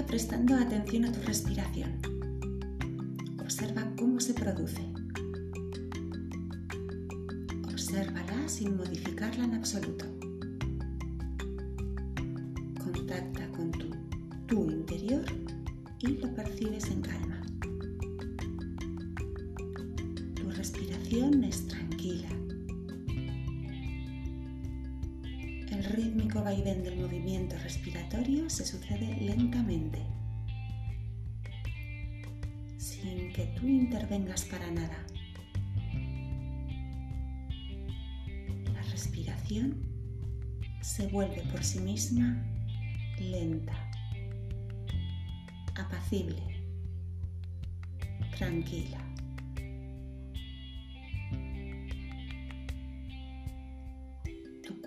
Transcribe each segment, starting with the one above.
Prestando atención a tu respiración. Observa cómo se produce. Obsérvala sin modificarla en absoluto. Contacta con tu, tu interior y lo percibes en calma. Tu respiración es tranquila. Rítmico vaivén del movimiento respiratorio se sucede lentamente, sin que tú intervengas para nada. La respiración se vuelve por sí misma lenta, apacible, tranquila.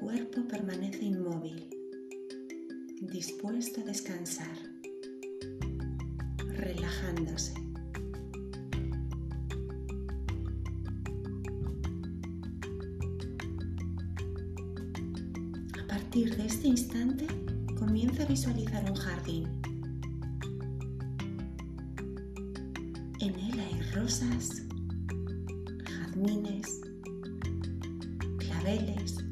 Cuerpo permanece inmóvil, dispuesto a descansar, relajándose. A partir de este instante, comienza a visualizar un jardín. En él hay rosas, jazmines, claveles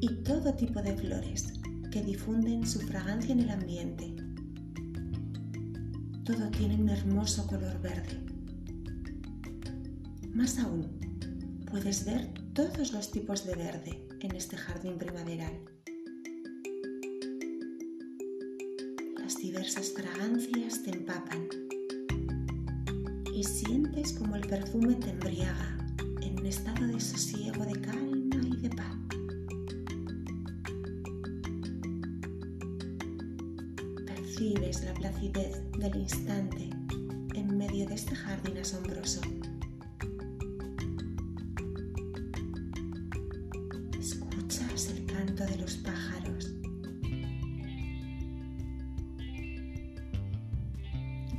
y todo tipo de flores que difunden su fragancia en el ambiente. Todo tiene un hermoso color verde. Más aún, puedes ver todos los tipos de verde en este jardín primaveral. Las diversas fragancias te empapan y sientes como el perfume te embriaga en un estado de sosiego, de calma y de paz. Percibes la placidez del instante en medio de este jardín asombroso. Escuchas el canto de los pájaros.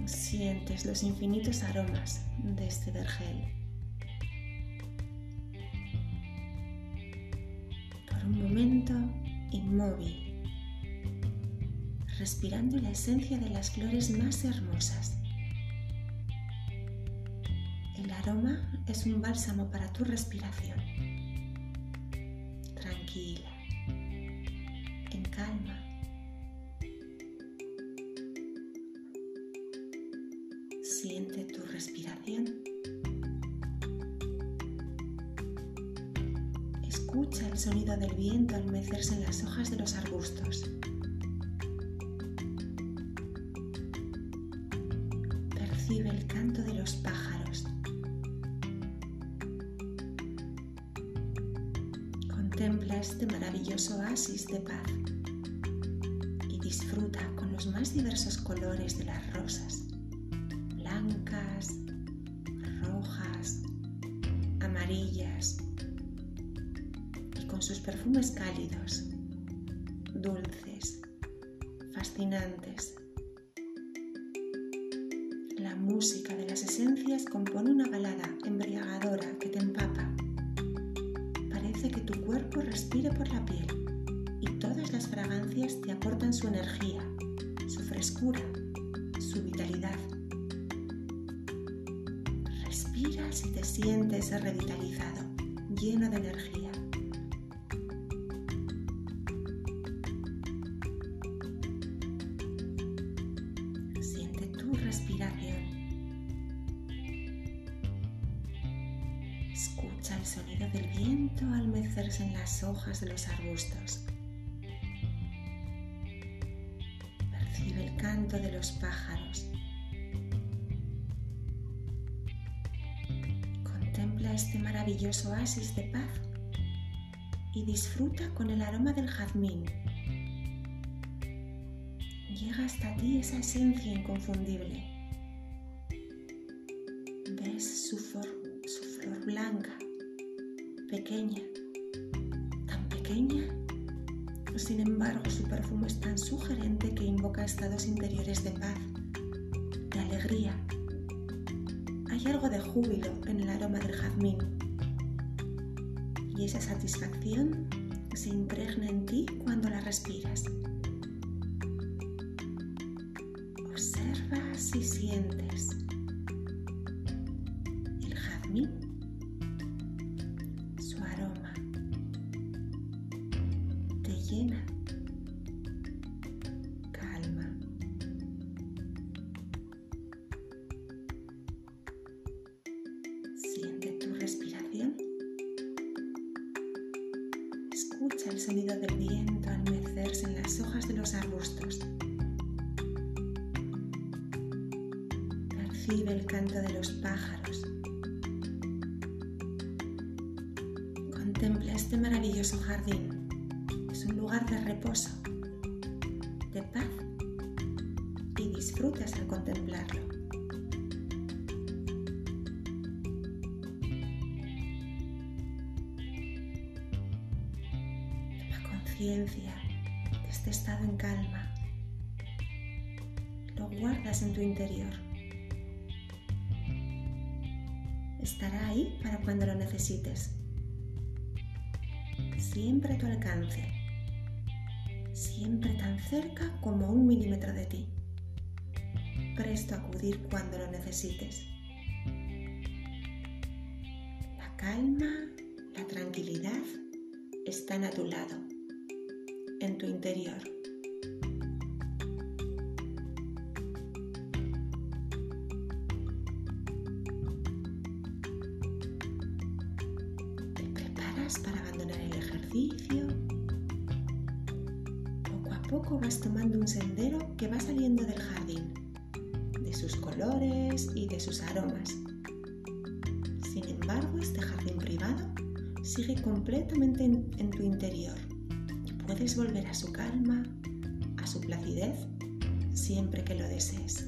Sientes los infinitos aromas de este vergel. Por un momento, inmóvil, respirando la esencia de las flores más hermosas. El aroma es un bálsamo para tu respiración. Tranquila, en calma. Siente tu respiración. Escucha el sonido del viento al mecerse en las hojas de los arbustos. Los pájaros. Contempla este maravilloso oasis de paz y disfruta con los más diversos colores de las rosas, blancas, rojas, amarillas y con sus perfumes cálidos, dulces, fascinantes. Música de las esencias compone una balada embriagadora que te empapa. Parece que tu cuerpo respire por la piel y todas las fragancias te aportan su energía, su frescura, su vitalidad. Respiras y te sientes revitalizado, lleno de energía. Siente tu respiración. El sonido del viento al mecerse en las hojas de los arbustos. Percibe el canto de los pájaros. Contempla este maravilloso oasis de paz y disfruta con el aroma del jazmín. Llega hasta ti esa esencia inconfundible. Ves su flor blanca, pequeña, tan pequeña. Sin embargo, su perfume es tan sugerente que invoca estados interiores de paz, de alegría. Hay algo de júbilo en el aroma del jazmín. Y esa satisfacción se impregna en ti cuando la respiras. si sientes el jazmín, su aroma te llena calma. Siente tu respiración. Escucha el sonido del viento al mecerse en las hojas de los arbustos. Percibe el canto de los pájaros. Contempla este maravilloso jardín. Es un lugar de reposo, de paz y disfrutas al contemplarlo. Toma conciencia de este estado en calma. Lo guardas en tu interior. Estará ahí para cuando lo necesites. Siempre a tu alcance. Siempre tan cerca como un milímetro de ti. Presto a acudir cuando lo necesites. La calma, la tranquilidad están a tu lado, en tu interior. Te preparas para el Poco a poco vas tomando un sendero que va saliendo del jardín, de sus colores y de sus aromas. Sin embargo, este jardín privado sigue completamente en, en, tu interior y puedes volver a su calma, a su placidez, siempre que lo desees.